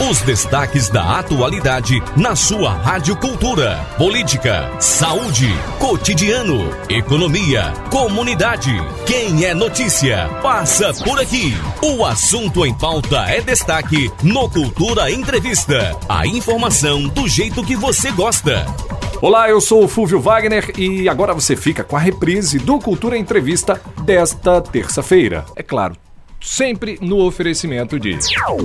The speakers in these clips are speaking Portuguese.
Os destaques da atualidade na sua Rádio Cultura. Política, saúde, cotidiano, economia, comunidade. Quem é notícia, passa por aqui. O assunto em pauta é destaque no Cultura Entrevista. A informação do jeito que você gosta. Olá, eu sou o Fúvio Wagner e agora você fica com a reprise do Cultura Entrevista desta terça-feira. É claro, sempre no oferecimento de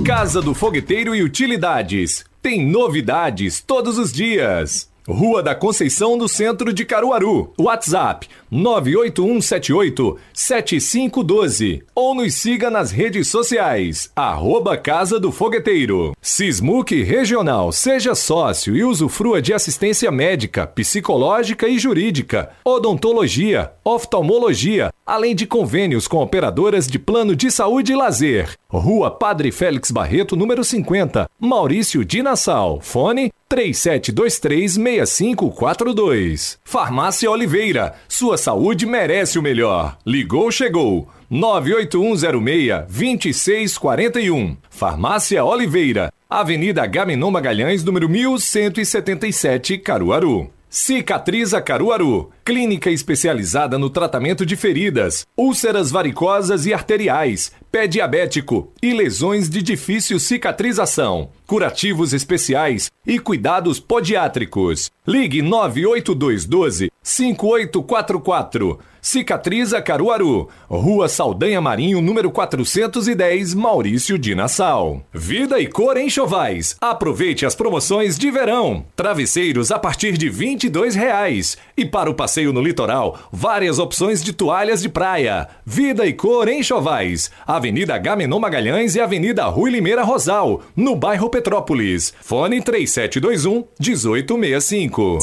Casa do Fogueteiro e Utilidades. Tem novidades todos os dias. Rua da Conceição, no centro de Caruaru. WhatsApp 981787512 ou nos siga nas redes sociais, arroba Casa do Fogueteiro. Sismuc Regional, seja sócio e usufrua de assistência médica, psicológica e jurídica, odontologia, oftalmologia, além de convênios com operadoras de plano de saúde e lazer. Rua Padre Félix Barreto, número 50, Maurício de Nassau. Fone 37236542. Farmácia Oliveira, sua saúde merece o melhor. Ligou, chegou. 98106-2641. Farmácia Oliveira, Avenida Gaminon Magalhães, número 1177, Caruaru. Cicatriza Caruaru, clínica especializada no tratamento de feridas, úlceras varicosas e arteriais, pé diabético e lesões de difícil cicatrização, curativos especiais e cuidados podiátricos. Ligue 98212 5844. Cicatriza Caruaru, Rua Saldanha Marinho, número 410, Maurício de Nassau. Vida e cor em Chovais. Aproveite as promoções de verão. Travesseiros a partir de 22 reais. E para o passeio no litoral, várias opções de toalhas de praia. Vida e cor em Chovais. Avenida Gamenon Magalhães e Avenida Rui Limeira Rosal, no bairro Petrópolis. Fone 3721 1865.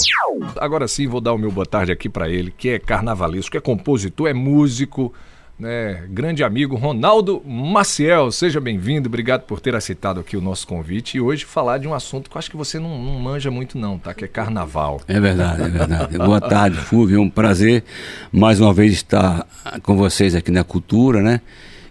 Agora sim, vou dar o meu boa tarde aqui para ele, que é carnavalesco, é compositor, é músico, né? Grande amigo Ronaldo Maciel, seja bem-vindo, obrigado por ter aceitado aqui o nosso convite e hoje falar de um assunto que eu acho que você não, não manja muito não, tá? Que é carnaval. É verdade, é verdade. Boa tarde, Fúvio, é um prazer mais uma vez estar com vocês aqui na Cultura, né?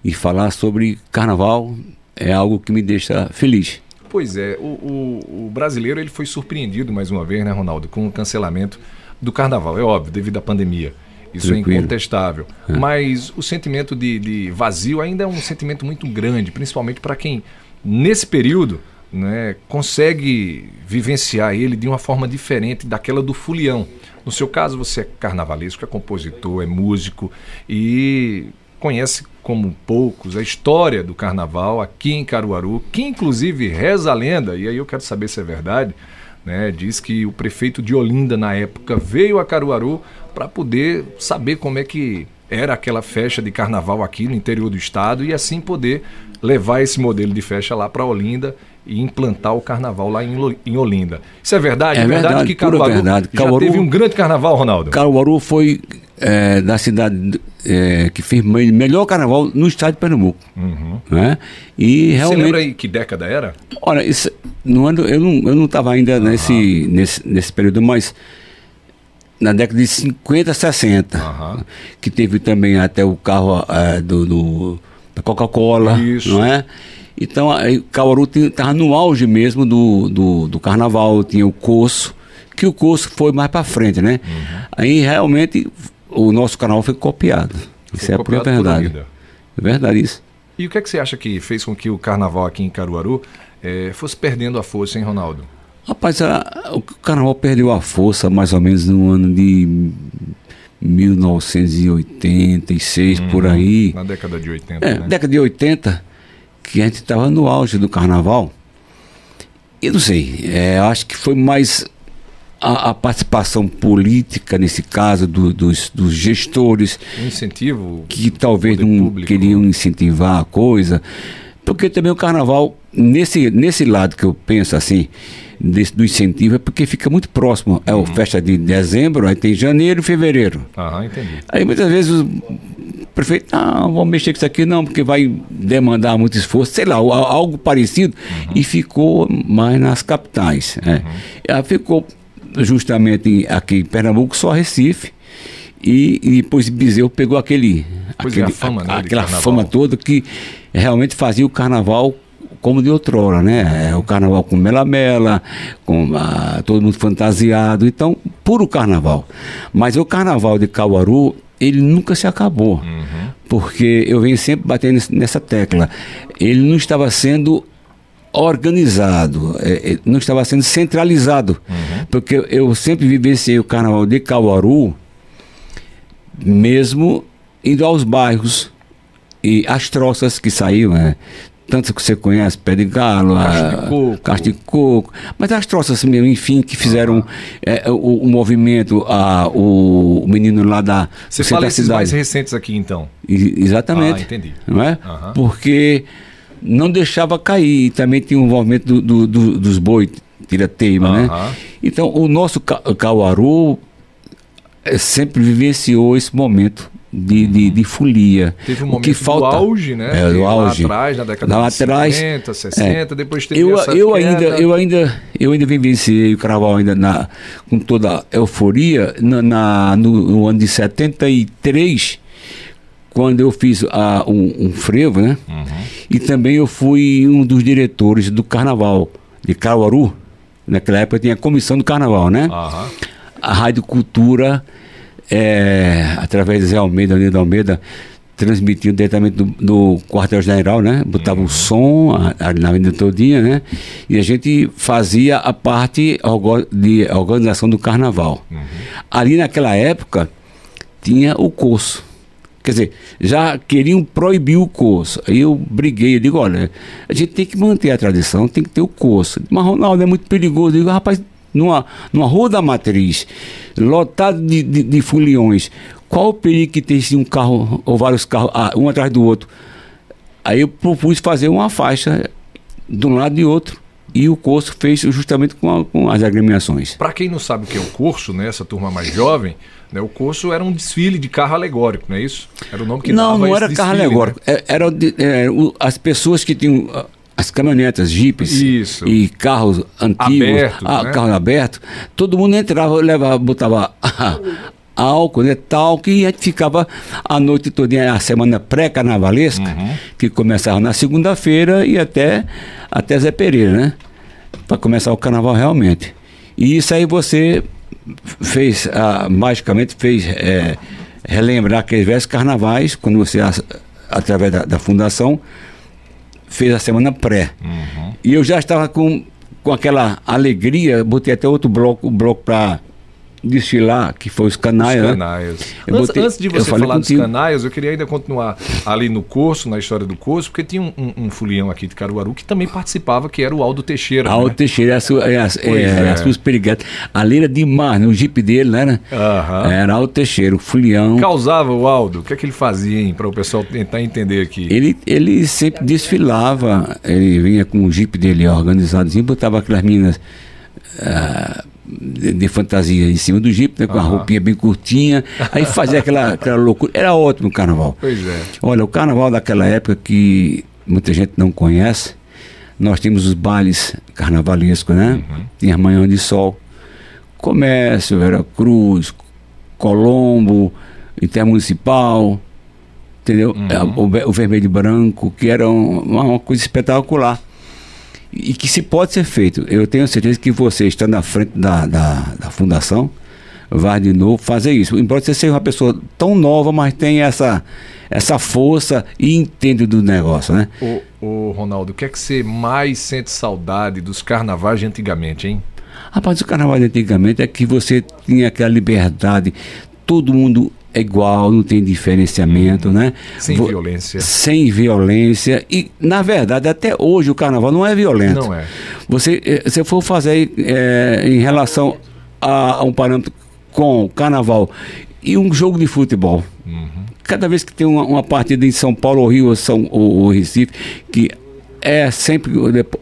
E falar sobre carnaval é algo que me deixa feliz. Pois é, o, o, o brasileiro ele foi surpreendido mais uma vez, né, Ronaldo, com o cancelamento do carnaval, é óbvio, devido à pandemia. Isso é Tranquilo. é incontestável. É. Mas o sentimento de, de, vazio ainda é um sentimento muito grande, principalmente para quem, nesse período, né, consegue vivenciar ele de uma forma diferente daquela do fulião. No seu caso, você é carnavalesco, é compositor, é músico e conhece como poucos a história do carnaval aqui em Caruaru, que inclusive reza a lenda, e aí eu quero saber se é verdade, né, diz que o prefeito de Olinda, na época, veio a Caruaru para poder saber como é que era aquela festa de carnaval aqui no interior do estado e assim poder levar esse modelo de festa lá para Olinda e implantar o carnaval lá em, Olinda. Isso é verdade? É verdade, verdade que Caruaru verdade. já Caruaru, teve um grande carnaval, Ronaldo? Caruaru foi é, da cidade é, que fez melhor carnaval no estado de Pernambuco. Uhum. Né? E realmente... Você lembra aí que década era? Olha, isso, ano, eu não estava ainda uhum. nesse, nesse, nesse período, mas na década de 50, 60, uhum. que teve também até o carro é, do, do, da Coca-Cola, não é? Então, aí, Caruaru estava no auge mesmo do, do, do, carnaval, tinha o curso, que o curso foi mais para frente, né? Uhum. Aí realmente o nosso canal foi copiado. Foi isso é a pura verdade. É verdade isso. E o que é que você acha que fez com que o carnaval aqui em Caruaru é, fosse perdendo a força, hein, Ronaldo? Rapaz, a, o carnaval perdeu a força mais ou menos no ano de 1986, uhum, por aí. Na década de 80. É, né? década de 80, que a gente estava no auge do carnaval. Eu não sei, é, acho que foi mais a, a, participação política, nesse caso, do, dos, dos, gestores. Um incentivo. Que talvez não público. queriam incentivar a coisa. Porque também o carnaval, nesse, nesse lado que eu penso assim, desse, do incentivo, é porque fica muito próximo. É uhum. a festa de dezembro, aí tem janeiro e fevereiro. Aham, entendi. Aí muitas vezes o prefeito, não, vamos mexer com isso aqui não, porque vai demandar muito esforço, sei lá, algo parecido. Uhum. E ficou mais nas capitais. É. Uhum. Ficou justamente aqui em Pernambuco, só Recife. E, e depois Bezerro pegou aquele, pois aquele é, fama, né, aquela fama toda que realmente fazia o carnaval como de outrora, né? É, o carnaval com melamela, com ah, todo mundo fantasiado, então, puro carnaval. Mas o carnaval de Caruaru, ele nunca se acabou, uhum. porque eu venho sempre batendo nessa tecla. Ele não estava sendo organizado, é, é, não estava sendo centralizado, uhum. porque eu sempre vivenciei o carnaval de Caruaru, mesmo indo aos bairros e as troças que saíam, né? tanto que você conhece, Pé de Galo, Caixa de Coco, mas as troças mesmo, enfim, que fizeram uhum. é, o, o, movimento, a, o, menino lá da Você fala esses mais recentes aqui, então? I, exatamente. Ah, entendi. Não é? Uhum. Porque não deixava cair, e também tinha o envolvimento do, do, do, dos boi, tira-teima, uhum. né? Então, o nosso Cauaru é, sempre vivenciou esse momento de, de, de folia. Teve um o momento que falta, do auge, né? É, do auge. Lá atrás, na década lá de atrás, 50, 60, é, depois teve eu, eu ainda Eu ainda, eu ainda vivenciei o carnaval ainda na, com toda a euforia na, na no, no, ano de 73, quando eu fiz a, um, um frevo, né? Uhum. E também eu fui um dos diretores do carnaval de Caruaru. Naquela época tinha a comissão do carnaval, né? Uhum. A Rádio Cultura é, através de Zé Almeida, Nildo Almeida, transmitindo diretamente do, do quartel-general, né? Botava uhum. o som ali na avenida todinha, né? E a gente fazia a parte de organização do carnaval. Uhum. Ali naquela época tinha o curso. Quer dizer, já queriam proibir o curso. Aí eu briguei, eu digo, olha, a gente tem que manter a tradição, tem que ter o curso. Mas Ronaldo é muito perigoso. Eu digo, rapaz, numa, numa rua da matriz, lotado de, de, de foliões, qual o perigo que tem se um carro ou vários carros, ah, um atrás do outro? Aí eu propus fazer uma faixa de um lado e outro. E o curso fez justamente com, a, com as agremiações. Para quem não sabe o que é o curso, né, essa turma mais jovem, né, o curso era um desfile de carro alegórico, não é isso? Era o nome que não, dava Não, não era carro né? alegórico. Né? Era, era, as pessoas que tinham as caminhonetas, jipes Isso. e carros antigos, aberto, ah, né? carro aberto, todo mundo entrava, levava, botava álcool, né, tal, que a gente ficava a noite toda, a semana pré-carnavalesca, uhum. que começava na segunda-feira e até, até Zé Pereira, né? Para começar o carnaval realmente. E isso aí você fez, ah, magicamente fez é, relembrar aqueles velhos carnavais, quando você, através da, da fundação, fez a semana pré. Uhum. E eu já estava com, com aquela alegria, botei até outro bloco, bloco para desfilar, que foi os canaias. Os né? canaias. Né? Antes, botei, antes, de você falar contigo. dos canaias, eu queria ainda continuar ali no curso, na história do curso, porque tinha um, um, um fulião aqui de Caruaru que também participava, que era o Aldo Teixeira. Aldo né? Teixeira, é a sua, é, é, é. as suas perigadas. Ali era demais, no jipe dele, né? Uhum. Era Aldo Teixeira, o fulião. Causava o Aldo, o que é que ele fazia, para o pessoal tentar entender aqui? Ele, ele sempre desfilava, ele vinha com o jipe dele organizadozinho, botava aquelas meninas. Uh, de, fantasia em cima do jipe, né, com uhum. a roupinha bem curtinha. Aí fazia aquela, aquela loucura. Era ótimo o carnaval. Pois é. Olha, o carnaval daquela época que muita gente não conhece, nós tínhamos os bailes carnavalescos, né? Uhum. Tinha Manhã de Sol, Comércio, Vera Cruz, Colombo, Intermunicipal, entendeu? Uhum. É, o, o, Vermelho e Branco, que era uma, uma coisa espetacular e que se pode ser feito. Eu tenho certeza que você, estando na frente da, da, da fundação, vai de novo fazer isso. Embora você seja uma pessoa tão nova, mas tem essa, essa força e entende do negócio, né? Ô, ô Ronaldo, o que é que você mais sente saudade dos carnavais de antigamente, hein? Rapaz, o carnaval de antigamente é que você tinha aquela liberdade, todo mundo é igual, não tem diferenciamento, né? Sem Vo violência. Sem violência. E, na verdade, até hoje o carnaval não é violento. Não é. Você, eh, se for fazer é, em relação a, a, um parâmetro com carnaval e um jogo de futebol. Uhum. Cada vez que tem uma, uma, partida em São Paulo ou Rio ou, São, ou, ou Recife, que é sempre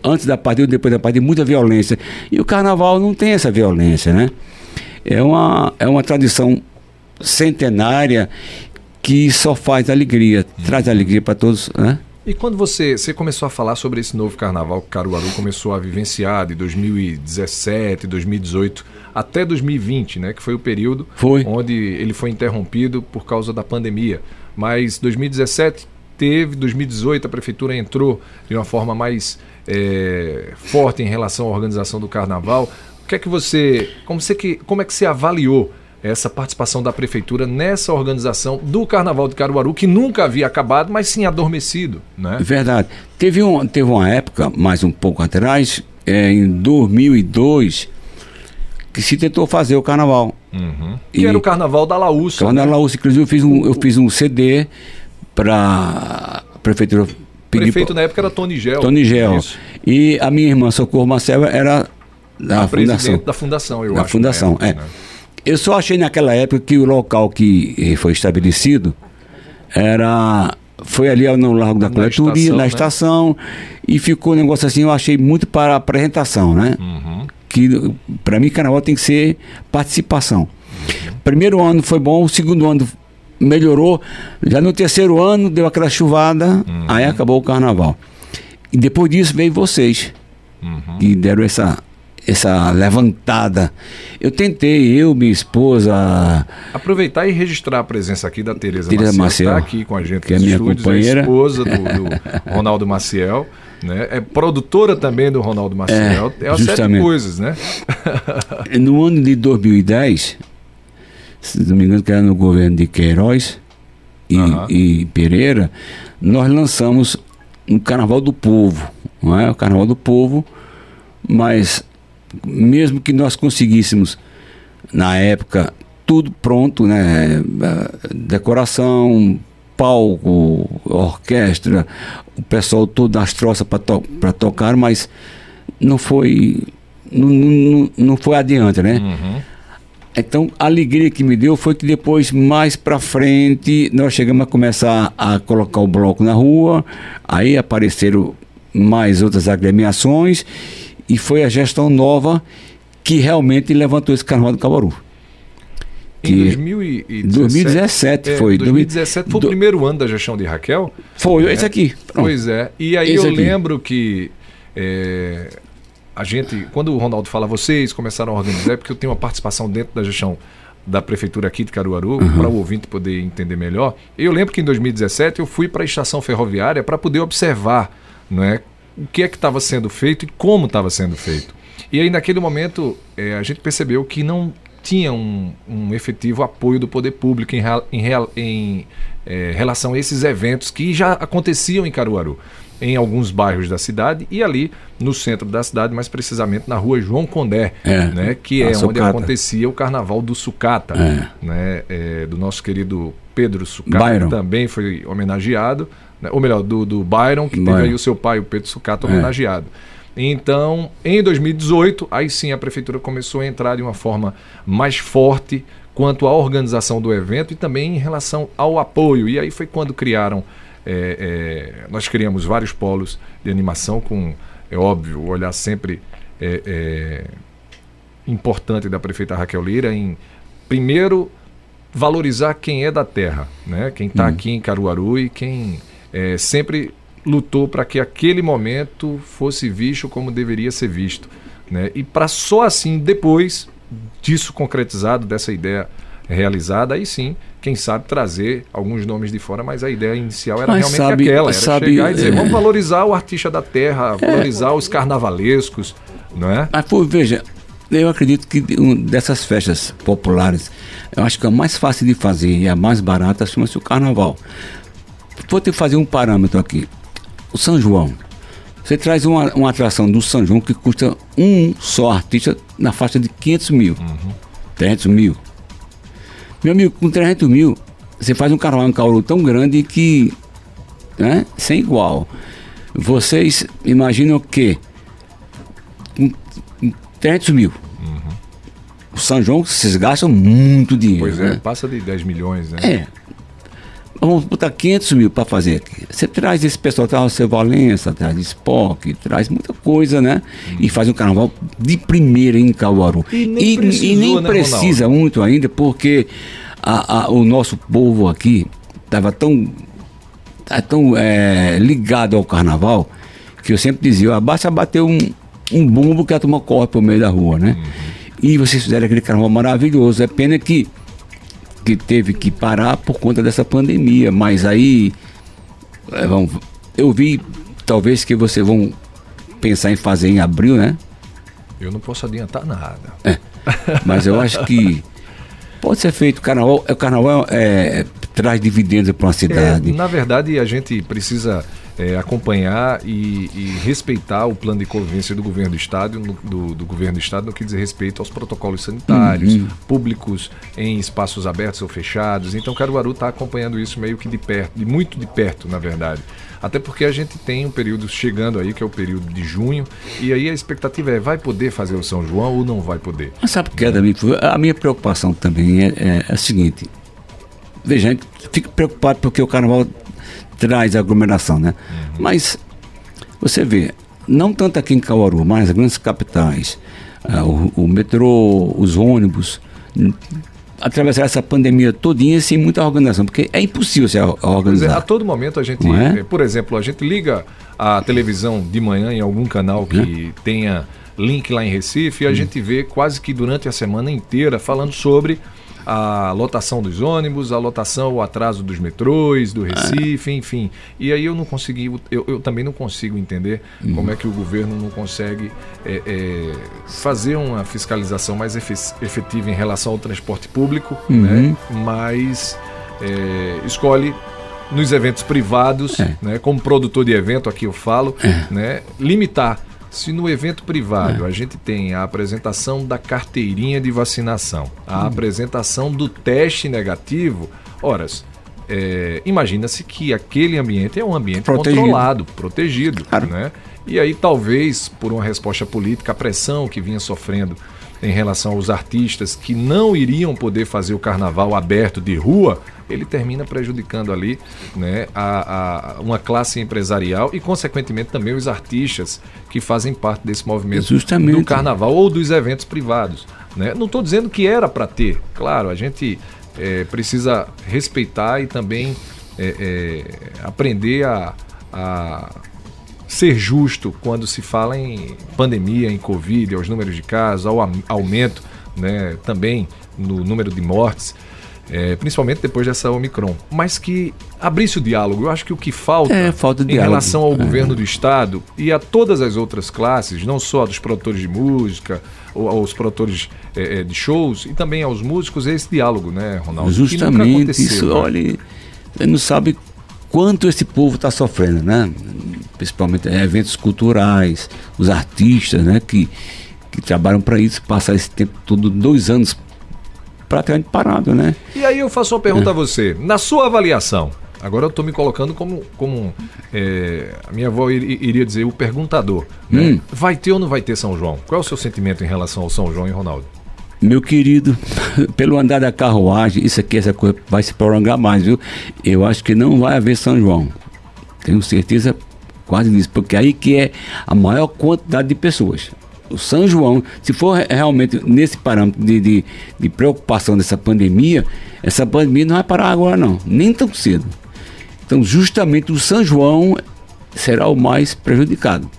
antes da partida ou depois da partida muita violência. E o carnaval não tem essa violência, né? É uma, é uma tradição centenária que só faz alegria, hum. traz alegria para todos, né? E quando você, você começou a falar sobre esse novo carnaval que Caruaru começou a vivenciar de 2017, 2018 até 2020, né, que foi o período foi. onde ele foi interrompido por causa da pandemia. Mas 2017 teve, 2018 a prefeitura entrou de uma forma mais é, forte em relação à organização do carnaval. O que é que você. Como, você que, como é que você avaliou essa participação da prefeitura nessa organização do Carnaval de Caruaru, que nunca havia acabado, mas sim adormecido, né? Verdade. Teve, um, teve uma época, mais um pouco atrás, é, em 2002, que se tentou fazer o carnaval. Uhum. Que era o carnaval da Laúça. Carnaval né? da Laúça, inclusive eu fiz um, eu fiz um CD para a prefeitura. O prefeito na época era Tony Gel. Tony Gel. Isso. E a minha irmã Socorro Marcel era da a fundação. Da fundação, eu da acho. fundação, época, é. Né? Eu só achei naquela época que o local que foi estabelecido era foi ali no Largo da Coletoria, na né? estação, e ficou um negócio assim, eu achei muito para apresentação, né? Uhum. Que para mim carnaval tem que ser participação. Primeiro ano foi bom, o segundo ano melhorou, já no terceiro ano deu aquela chuvada, uhum. aí acabou o carnaval. E depois disso veio vocês, uhum. que deram essa essa levantada. Eu tentei, eu, minha esposa. Aproveitar e registrar a presença aqui da Tereza, Tereza Maciel, está aqui com a gente que é minha estúdios, companheira. esposa do, do Ronaldo Maciel. Né? É produtora também do Ronaldo Maciel. É, é uma série de coisas, né? no ano de 2010, se não me engano, que era no governo de Queiroz e, uhum. e Pereira, nós lançamos um Carnaval do Povo, não é? O Carnaval do Povo, mas mesmo que nós conseguíssemos, na época, tudo pronto, né? Decoração, palco, orquestra, o pessoal todo das troças para to tocar, mas não foi. Não, não, não foi adiante, né? Uhum. Então, a alegria que me deu foi que depois, mais para frente, nós chegamos a começar a colocar o bloco na rua, aí apareceram mais outras agremiações e foi a gestão nova que realmente levantou esse carnaval do Cabaru. Em 2017, 2017 é, foi. 2017 foi do... o primeiro ano da gestão de Raquel. Foi, é, esse aqui. Pronto. Pois é. E aí esse eu aqui. lembro que é, a gente, quando o Ronaldo fala, vocês começaram a organizar, é porque eu tenho uma participação dentro da gestão da prefeitura aqui de Caruaru, uhum. para o ouvinte poder entender melhor. Eu lembro que em 2017 eu fui para a estação ferroviária para poder observar não é, o que é que estava sendo feito e como estava sendo feito. E aí, naquele momento, é, a gente percebeu que não tinha um, um efetivo apoio do poder público em, em, em é, relação a esses eventos que já aconteciam em Caruaru, em alguns bairros da cidade e ali no centro da cidade, mais precisamente na rua João Condé, é, né, que é onde sucata. acontecia o carnaval do Sucata, é. né, é, do nosso querido Pedro Sucata, que também foi homenageado né? ou melhor, do, do Byron, que Byron. teve aí o seu pai, o Pedro Sucato, é. homenageado. Então, em 2018, aí sim a prefeitura começou a entrar de uma forma mais forte quanto à organização do evento e também em relação ao apoio. E aí foi quando criaram, é, é, nós criamos vários polos de animação com, é óbvio, o olhar sempre é, é, importante da prefeita Raquel Lira em, primeiro, valorizar quem é da terra, né? quem está hum. aqui em Caruaru e quem é, sempre lutou para que aquele momento fosse visto como deveria ser visto. Né? E para só assim, depois disso concretizado, dessa ideia realizada, aí sim, quem sabe trazer alguns nomes de fora, mas a ideia inicial era mas realmente sabe, aquela, era sabe, chegar e dizer, é... vamos valorizar o artista da terra, valorizar é... os carnavalescos, não é? Mas, pô, veja, eu acredito que dessas festas populares, eu acho que a mais fácil de fazer e a mais barata chama-se o carnaval. Vou que fazer um parâmetro aqui. O São João. Você traz uma, uma atração do São João que custa um só artista na faixa de 500 mil. Uhum. 300 mil. Meu amigo, com 300 mil, você faz um carnaval em Cauru tão grande que. Né, sem igual. Vocês imaginam que. Com 300 mil. Uhum. O São João, vocês gastam muito dinheiro. Pois é, né? passa de 10 milhões, né? É vamos botar 500 mil para fazer aqui. Você traz esse pessoal, traz o seu Valença, traz Spock, traz muita coisa, né? Hum. E faz um carnaval de primeira em Caruaru. E nem, e, e nem né, precisa Ronaldo? muito ainda, porque a, a, o nosso povo aqui estava tão, tá tão é, ligado ao carnaval que eu sempre dizia, basta bater um, um bumbo que a turma corre pro meio da rua, né? Uhum. E vocês fizeram aquele carnaval maravilhoso. É pena que que teve que parar por conta dessa pandemia. Mas aí, é, vamos, eu vi talvez que vocês vão pensar em fazer em abril, né? Eu não posso adiantar nada. É. Mas eu acho que pode ser feito. O carnaval, o carnaval é, traz dividendos para uma cidade. É, na verdade, a gente precisa é, acompanhar e, e, respeitar o plano de convivência do governo do estado, no, do, do, governo do estado no que diz respeito aos protocolos sanitários, uhum. públicos em espaços abertos ou fechados. Então, Caruaru está acompanhando isso meio que de perto, de muito de perto, na verdade. Até porque a gente tem um período chegando aí, que é o período de junho, e aí a expectativa é, vai poder fazer o São João ou não vai poder? Mas sabe o que é, Davi? A minha preocupação também é, é, é a seguinte. Veja, a gente fica preocupado porque o carnaval traz aglomeração, né? Uhum. Mas você vê, não tanto aqui em Caruaru, mas as grandes capitais, uh, o, o, metrô, os ônibus, atravessar essa pandemia todinha sem muita organização, porque é impossível se organizar. É, a todo momento a gente, é? Eh, por exemplo, a gente liga a televisão de manhã em algum canal que é? tenha link lá em Recife e a hum. gente vê quase que durante a semana inteira falando sobre a lotação dos ônibus, a lotação, o atraso dos metrôs, do Recife, é. enfim. E aí eu não consegui, eu, eu também não consigo entender uhum. como é que o governo não consegue é, é, fazer uma fiscalização mais efetiva em relação ao transporte público, uhum. né? mas é, escolhe nos eventos privados, é. né, como produtor de evento, aqui eu falo, é. né, limitar se no evento privado é. a gente tem a apresentação da carteirinha de vacinação, a hum. apresentação do teste negativo, horas, é, imagina-se que aquele ambiente é um ambiente protegido. controlado, protegido, claro. né? E aí talvez por uma resposta política, a pressão que vinha sofrendo em relação aos artistas que não iriam poder fazer o carnaval aberto de rua, ele termina prejudicando ali né, a, a, uma classe empresarial e, consequentemente, também os artistas que fazem parte desse movimento Justamente. do carnaval ou dos eventos privados. Né? Não estou dizendo que era para ter, claro, a gente é, precisa respeitar e também é, é, aprender a, a ser justo quando se fala em pandemia, em Covid, aos números de casos, ao aumento né, também no número de mortes é, principalmente depois dessa Omicron, mas que abrisse o diálogo. Eu acho que o que falta, é, falta em relação ao é. governo do Estado e a todas as outras classes, não só dos produtores de música, ou aos produtores é, é, de shows, e também aos músicos, é esse diálogo, né, Ronaldo? Justamente isso, né? olha, você não sabe quanto esse povo está sofrendo, né? Principalmente eventos culturais, os artistas, né, que, que trabalham para isso, passar esse tempo todo, dois anos praticamente parado, né? E aí eu faço uma pergunta é. a você. Na sua avaliação, agora eu estou me colocando como, como é, a minha avó iria dizer, o perguntador. Né? Hum. Vai ter ou não vai ter São João? Qual é o seu sentimento em relação ao São João e Ronaldo? Meu querido, pelo andar da carruagem, isso aqui, essa coisa vai se prolongar mais, viu? Eu acho que não vai haver São João. Tenho certeza quase disso, porque aí que é a maior quantidade de pessoas o São João, se for realmente nesse parâmetro de, de, de, preocupação dessa pandemia, essa pandemia não vai parar agora não, nem tão cedo. Então justamente o São João será o mais prejudicado,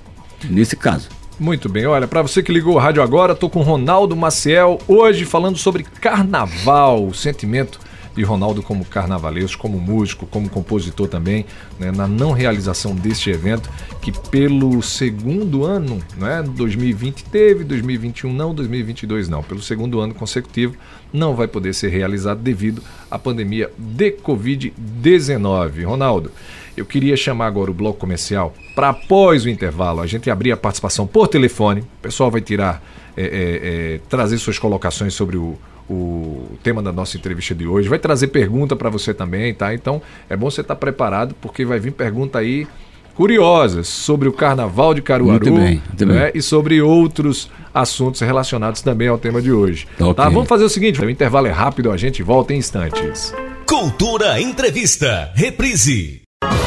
nesse caso. Muito bem, olha, para você que ligou o rádio agora, estou com Ronaldo Maciel, hoje falando sobre carnaval, o sentimento de Ronaldo como carnavalesco, como músico, como compositor também, né, na não realização deste evento, que pelo segundo ano, né, 2020 teve, 2021 não, 2022 não, pelo segundo ano consecutivo, não vai poder ser realizado devido à pandemia de Covid-19. Ronaldo, eu queria chamar agora o bloco comercial para após o intervalo a gente abrir a participação por telefone. O pessoal vai tirar, é, é, é, trazer suas colocações sobre o, o tema da nossa entrevista de hoje. Vai trazer pergunta para você também, tá? Então é bom você estar tá preparado, porque vai vir pergunta aí curiosas sobre o Carnaval de Caruaru muito bem, muito né? e sobre outros assuntos relacionados também ao tema de hoje. Okay. Tá? Vamos fazer o seguinte: o intervalo é rápido, a gente volta em instantes. Cultura Entrevista, reprise.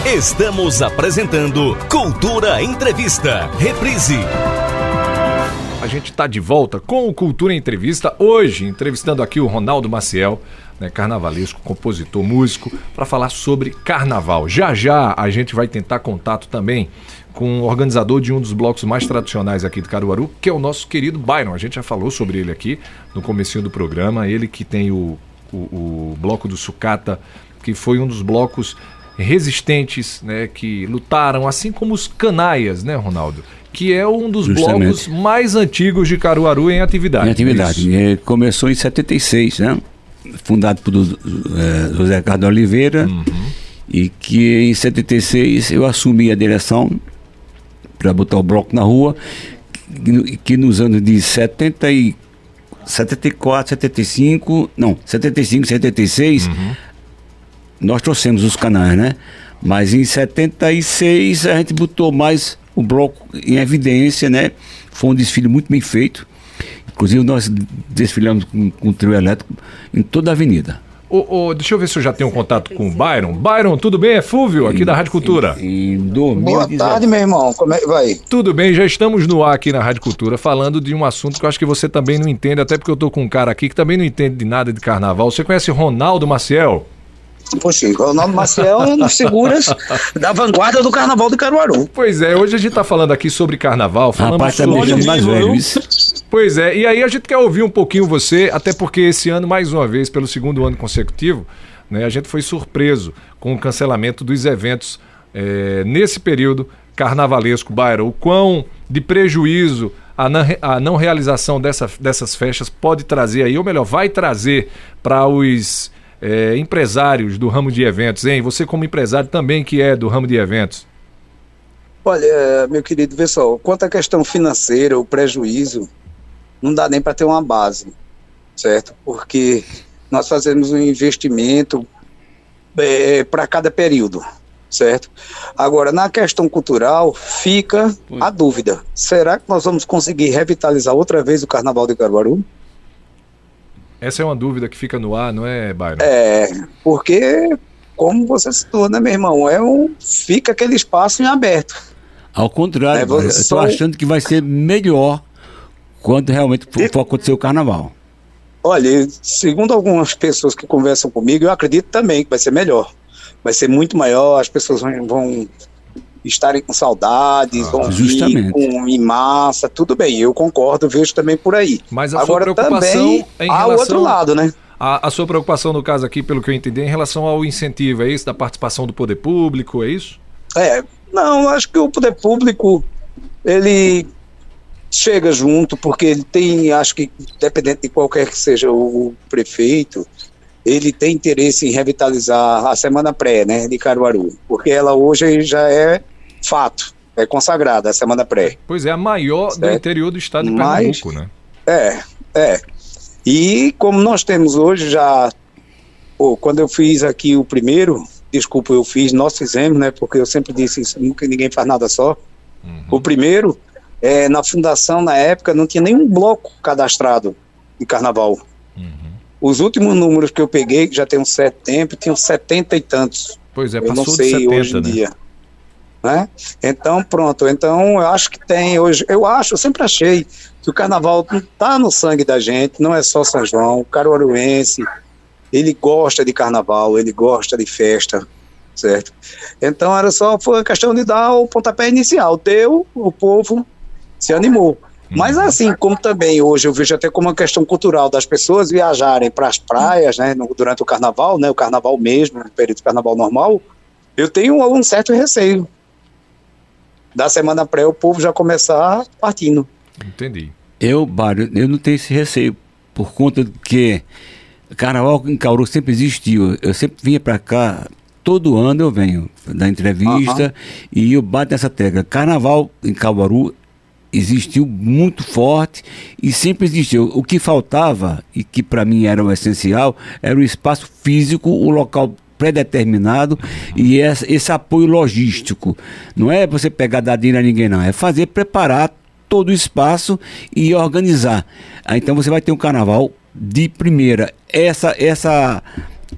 Estamos apresentando Cultura Entrevista, reprise. A gente está de volta com o Cultura Entrevista, hoje entrevistando aqui o Ronaldo Maciel, né, carnavalesco, compositor, músico, para falar sobre carnaval. Já já a gente vai tentar contato também com o organizador de um dos blocos mais tradicionais aqui de Caruaru, que é o nosso querido Byron. A gente já falou sobre ele aqui no comecinho do programa, ele que tem o, o, o bloco do Sucata, que foi um dos blocos resistentes, né, que lutaram, assim como os canaias, né, Ronaldo? Que é um dos Justamente. blocos mais antigos de Caruaru em atividade. Em atividade. É, começou em 76, né? Fundado por é, José Carlos Oliveira. Uhum. E que em 76 eu assumi a direção para botar o bloco na rua. Que, que nos anos de 70 e 74, 75, não, 75, 76, uhum. nós trouxemos os canais, né? Mas em 76 a gente botou mais o bloco em evidência, né? Foi um desfile muito bem feito. Inclusive nós desfilamos com, com o trio elétrico em toda a avenida. Oh, oh, deixa eu ver se eu já tenho um contato com o Byron. Byron, tudo bem? É Fúvio, aqui da Rádio Cultura. Em, em Boa tarde, meu irmão. Como é que vai? Tudo bem, já estamos no ar aqui na Rádio Cultura falando de um assunto que eu acho que você também não entende, até porque eu tô com um cara aqui que também não entende de nada de carnaval. Você conhece Ronaldo Maciel? Poxa, o Ronaldo Maciel é um dos figuras da vanguarda do carnaval de Caruaru. Pois é, hoje a gente está falando aqui sobre carnaval, falando Rapaz, tá sobre mais velho, Pois é, e aí a gente quer ouvir um pouquinho você, até porque esse ano, mais uma vez, pelo segundo ano consecutivo, né, a gente foi surpreso com o cancelamento dos eventos é, nesse período carnavalesco, Byron. O quão de prejuízo a não, a não realização dessa, dessas festas pode trazer aí, ou melhor, vai trazer para os é, empresários do ramo de eventos, hein? Você como empresário também que é do ramo de eventos. Olha, meu querido, vê só, quanto à questão financeira, o prejuízo, não dá nem para ter uma base, certo? Porque nós fazemos um investimento é, para cada período, certo? Agora, na questão cultural, fica a dúvida: será que nós vamos conseguir revitalizar outra vez o Carnaval de Caruaru? Essa é uma dúvida que fica no ar, não é, Byron? É, porque, como você citou, né, meu irmão, é um, fica aquele espaço em aberto. Ao contrário, é, eu estou achando que vai ser melhor quando realmente for, for acontecer o carnaval. Olha, segundo algumas pessoas que conversam comigo, eu acredito também que vai ser melhor. Vai ser muito maior, as pessoas vão estarem com saudades, ah, vir com, em massa, tudo bem, eu concordo, vejo também por aí. Mas a Agora, sua preocupação também em relação... há outro lado, né? A, a, sua preocupação, no caso aqui, pelo que eu entendi, é em relação ao incentivo, é isso? Da participação do poder público, é isso? É, não, acho que o poder público, ele chega junto, porque ele tem, acho que, dependente de qualquer que seja o prefeito, ele tem interesse em revitalizar a Semana Pré, né, de Caruaru, porque ela hoje já é fato, é consagrada a semana pré. Pois é, a maior certo? do interior do estado de Pernambuco, Mas, né? É, é. E como nós temos hoje já, pô, quando eu fiz aqui o primeiro, desculpa, eu fiz, nós fizemos, né? Porque eu sempre disse isso, nunca ninguém faz nada só. Uhum. O primeiro, é, na fundação, na época, não tinha nenhum bloco cadastrado de carnaval. Uhum. Os últimos números que eu peguei, que já tem um certo tempo, tinham setenta e tantos. Pois é, passou eu não sei de 70, hoje em né? dia né? Então, pronto. Então, eu acho que tem hoje. Eu acho, eu sempre achei que o carnaval está no sangue da gente, não é só São João. O caruaruense, ele gosta de carnaval, ele gosta de festa, certo? Então, era só foi questão de dar o pontapé inicial. Deu, o povo se animou. Mas assim, como também hoje eu vejo até como uma questão cultural das pessoas viajarem para as praias, né, no, durante o carnaval, né, o carnaval mesmo, no período do carnaval normal, eu tenho um certo receio da semana pré o povo já começar partindo. Entendi. Eu, Mário, eu não tenho esse receio, por conta de que carnaval em Cauru sempre existiu. Eu sempre vinha para cá, todo ano eu venho da entrevista e eu bato nessa tecla. Carnaval em Caruaru existiu muito forte e sempre existiu. O que faltava, e que para mim era o essencial, era o espaço físico, o local pré-determinado e esse, apoio logístico. Não é você pegar dar dinheiro a ninguém, não. É fazer, preparar todo o espaço e organizar. Aí, então você vai ter um carnaval de primeira. Essa, essa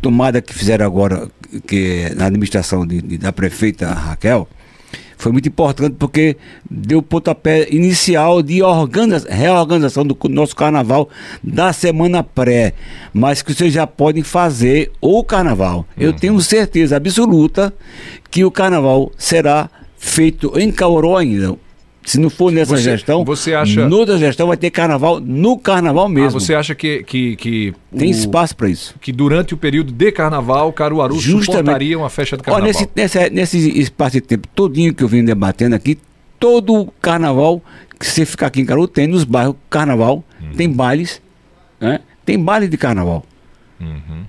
tomada que fizeram agora, que é na administração de, de, da prefeita Raquel, foi muito importante porque deu o pontapé inicial de organiza reorganização do nosso carnaval da semana pré, mas que vocês já podem fazer o carnaval. Uhum. Eu tenho certeza absoluta que o carnaval será feito em Caoró ainda. Se não for nessa você, gestão, você acha... noutra gestão vai ter carnaval no carnaval ah, mesmo. Ah, você acha que. que, que Tem o, espaço para isso. Que durante o período de carnaval, Caruaru Justamente. suportaria uma festa de carnaval. Nesse, nesse, nesse espaço de tempo todinho que eu vim debatendo aqui, todo carnaval que você ficar aqui em Caruaru, tem nos bairros carnaval, uhum. tem bailes, né? Tem baile de carnaval. Uhum.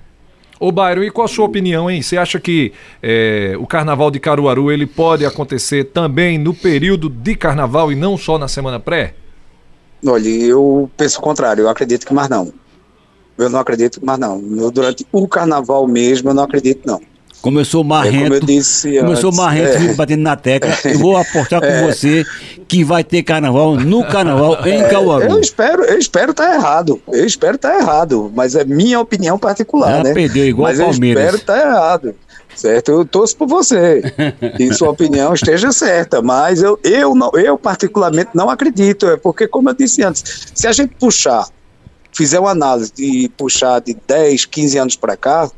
Ô Bairro, e qual a sua opinião, hein? Você acha que é, o carnaval de Caruaru ele pode acontecer também no período de carnaval e não só na semana pré? Olha, eu penso o contrário, eu acredito que mais não. Eu não acredito mais não. durante o carnaval mesmo, eu não acredito não. Começou marrento. É como eu disse começou antes, marrento é, batendo na tecla. Eu vou apostar com é, você que vai ter carnaval no carnaval em Cauaru. Eu espero, eu espero estar tá errado. Eu espero estar tá errado, mas é minha opinião particular, Já né? perdeu igual mas Palmeiras. eu espero estar tá errado. Certo? Eu torço por você. que sua opinião esteja certa, mas eu, eu, não, eu particularmente não acredito, é porque como eu disse antes, se a gente puxar, fizer uma análise de puxar de 10, 15 anos para cá,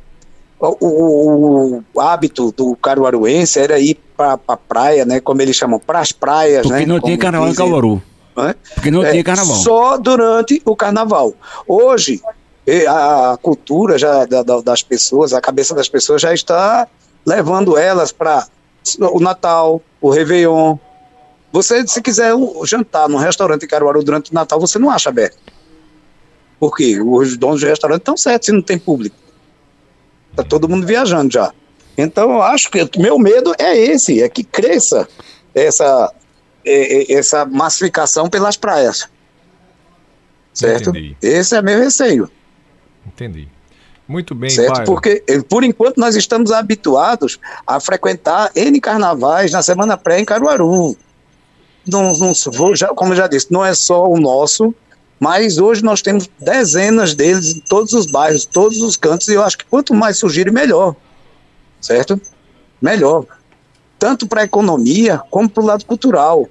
o, o, hábito do caruaruense era ir para a praia, né? Como eles chamam, para as praias, Porque né? não tinha carnaval em Caruaru. É? Porque não é, tinha carnaval. Só durante o carnaval. Hoje, a cultura já das pessoas, a cabeça das pessoas já está levando elas para o Natal, o Réveillon. Você, se quiser jantar num restaurante em Caruaru durante o Natal, você não acha aberto. Por quê? Os donos do restaurante estão certos se não tem público. Tá todo mundo viajando já. Então eu acho que meu medo é esse, é que cresça essa é, é, essa massificação pelas praias. Certo? Entendi. Esse é meu receio. Entendi. Muito bem, certo? Pai. Porque eh, por enquanto nós estamos habituados a frequentar N carnavais na semana pré em Caruaru. Não, não vou, já, como eu já disse, não é só o nosso, mas hoje nós temos dezenas deles em todos os bairros, todos os cantos, e eu acho que quanto mais surgirem, melhor. Certo? Melhor. Tanto para a economia como para o lado cultural.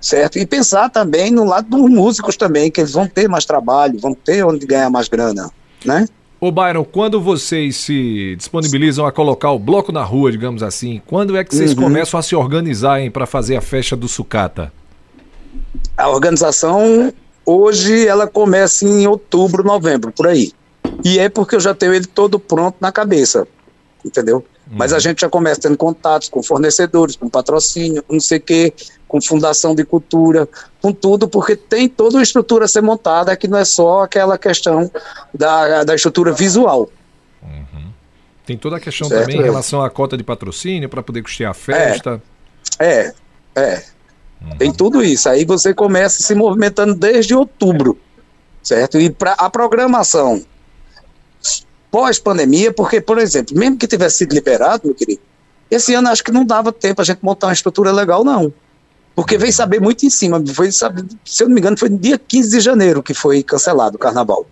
Certo? E pensar também no lado dos músicos também, que eles vão ter mais trabalho, vão ter onde ganhar mais grana. Né? Ô Byron, quando vocês se disponibilizam a colocar o bloco na rua, digamos assim, quando é que vocês uhum. começam a se organizar para fazer a festa do sucata? A organização Hoje ela começa em outubro, novembro, por aí. E é porque eu já tenho ele todo pronto na cabeça, entendeu? Uhum. Mas a gente já começa tendo contatos com fornecedores, com patrocínio, não sei o quê, com fundação de cultura, com tudo, porque tem toda uma estrutura a ser montada que não é só aquela questão da, da estrutura visual. Uhum. Tem toda a questão certo? também em relação à cota de patrocínio para poder custear a festa. É, é. é. Uhum. Tem tudo isso. Aí você começa se movimentando desde outubro, certo? E para a programação pós-pandemia, porque, por exemplo, mesmo que tivesse sido liberado, meu querido, esse ano acho que não dava tempo a gente montar uma estrutura legal, não. Porque veio saber muito em cima. Foi saber, se eu não me engano, foi no dia 15 de janeiro que foi cancelado o carnaval.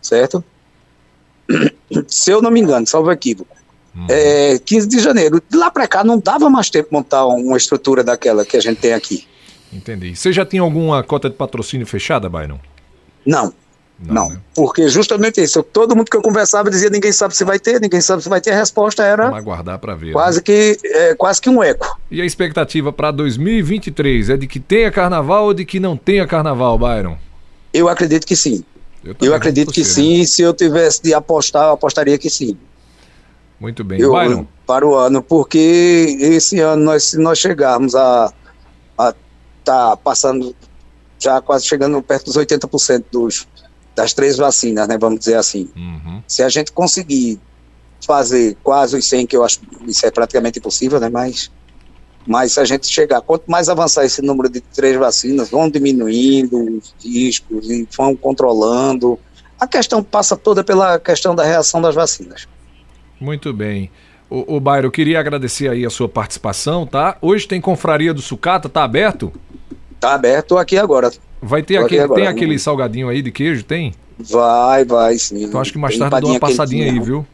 Certo? Se eu não me engano, salvo equívoco. Uhum. É, 15 de janeiro. De lá para cá não dava mais tempo montar uma estrutura daquela que a gente tem aqui. Entendi. Você já tinha alguma cota de patrocínio fechada, Byron? Não. Não, não. Né? porque justamente isso. Todo mundo que eu conversava dizia ninguém sabe se vai ter, ninguém sabe se vai ter. A resposta era Vamos aguardar para ver. Quase né? que é, quase que um eco. E a expectativa para 2023 é de que tenha carnaval ou de que não tenha carnaval, Byron? Eu acredito que sim. Eu, eu acredito que sim. Né? Se eu tivesse de apostar, eu apostaria que sim. Muito bem. Eu, Byron. Para o ano, porque esse ano nós, se nós chegarmos a estar tá passando, já quase chegando perto dos 80% dos, das três vacinas, né, vamos dizer assim. Uhum. Se a gente conseguir fazer quase os 100, que eu acho isso é praticamente impossível, né, mas, mas se a gente chegar, quanto mais avançar esse número de três vacinas, vão diminuindo os riscos e vão controlando. A questão passa toda pela questão da reação das vacinas. Muito bem. O, o Bairro, eu queria agradecer aí a sua participação, tá? Hoje tem Confraria do Sucata, tá aberto? Tá aberto aqui agora. Vai ter aquele, agora. tem aquele salgadinho aí de queijo, tem? Vai, vai, sim. Então acho que mais tarde dou uma passadinha aí, viu?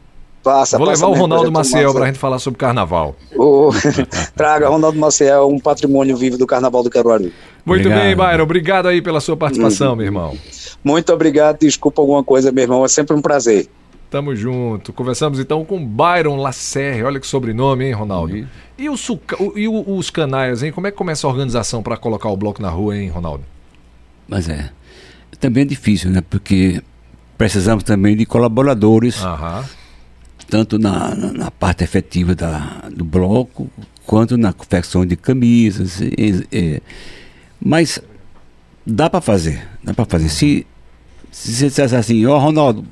Passa, Vou passa levar o Ronaldo Maciel para a gente falar sobre carnaval. Oh, traga, Ronaldo Maciel, um patrimônio vivo do carnaval do Caruaru. Muito obrigado. bem, Bairro. Obrigado aí pela sua participação, uhum. meu irmão. Muito obrigado. Desculpa alguma coisa, meu irmão. É sempre um prazer. Tamo junto. Conversamos então com Byron Lacerre. Olha que sobrenome, hein, Ronaldo? Uhum. E, o suca... e o, os canais, hein? Como é que começa a organização para colocar o bloco na rua, hein, Ronaldo? Mas é. Também é difícil, né? Porque precisamos também de colaboradores. Aham. tanto na, na, na parte efetiva da, do bloco, quanto na confecção de camisas. E, e, mas dá para fazer, dá para fazer. Se, se você dissesse assim, ó oh, Ronaldo,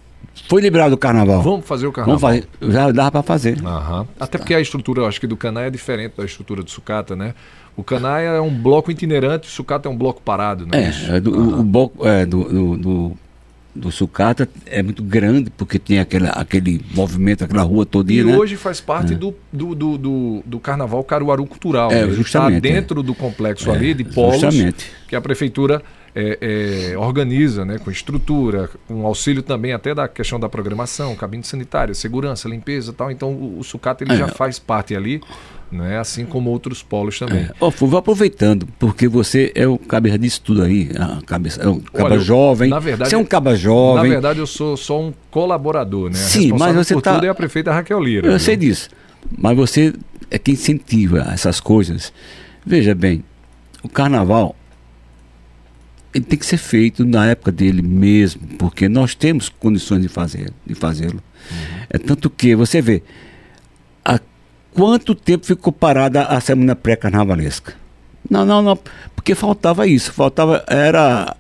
foi liberado o carnaval. Vamos fazer o carnaval. Vamos fazer, já dá para fazer. Uhum. Até porque a estrutura, eu acho que do Canaia é diferente da estrutura do Sucata, né? O Canaia é um bloco itinerante, o Sucata é um bloco parado, né? É, é do, uhum. o bloco é, do, do, do, do, Sucata é muito grande, porque tem aquele, aquele movimento, aquela rua todinha, e né? hoje faz parte é. do, do, do, do, Carnaval Caruaru Cultural. É, né? justamente. Está dentro do complexo é, ali de polos justamente. que a prefeitura é, é, organiza, né, com estrutura, com auxílio também até da questão da programação, cabine sanitária, segurança, limpeza tal. Então o, o sucata ele é. já faz parte ali, né, assim como outros polos também. É. Oh, vou aproveitando, porque você é o cabeça disso tudo aí, a cabeça, é um caba Olha, jovem. Na verdade, você é um caba jovem. Na verdade, eu sou só um colaborador, né? Sim, mas você está. é a prefeita Raquel Lira. Eu viu? sei disso. Mas você é quem incentiva essas coisas. Veja bem, o carnaval ele tem que ser feito na época dele mesmo, porque nós temos condições de fazer, de fazê-lo. Uhum. É tanto que você vê há quanto tempo ficou parada a semana pré-carnavalesca. Não, não, não, porque faltava isso, faltava era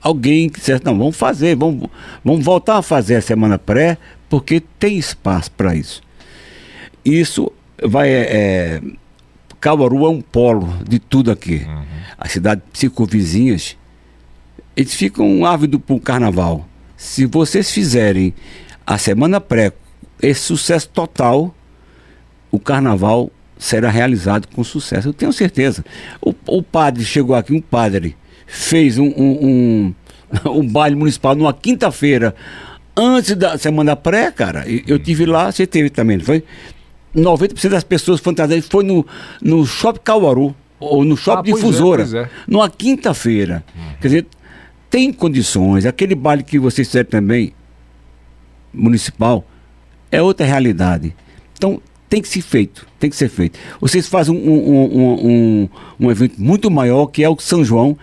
alguém que dissesse, não, vamos fazer, vamos, vamos voltar a fazer a semana pré, porque tem espaço para isso. Isso vai é, é Caruaru é um polo de tudo aqui. Uhum. As cidades psicovizinhas eles ficam ávidos para o carnaval. Se vocês fizerem a semana pré esse sucesso total, o carnaval será realizado com sucesso. Eu tenho certeza. O, o padre chegou aqui, um padre, fez um, um, um, um baile municipal numa quinta-feira, antes da semana pré, cara. Eu tive lá, você teve também, não foi? 90% das pessoas fantasiadas foi no, no Shopping Caruaru, ou no Shopping ah, Difusora, é, é. numa quinta-feira. Uhum. Quer dizer, tem condições. Aquele baile que vocês fizeram também, municipal, é outra realidade. Então, tem que ser feito, tem que ser feito. Vocês fazem um, um, um, um, evento muito maior, que é o São João,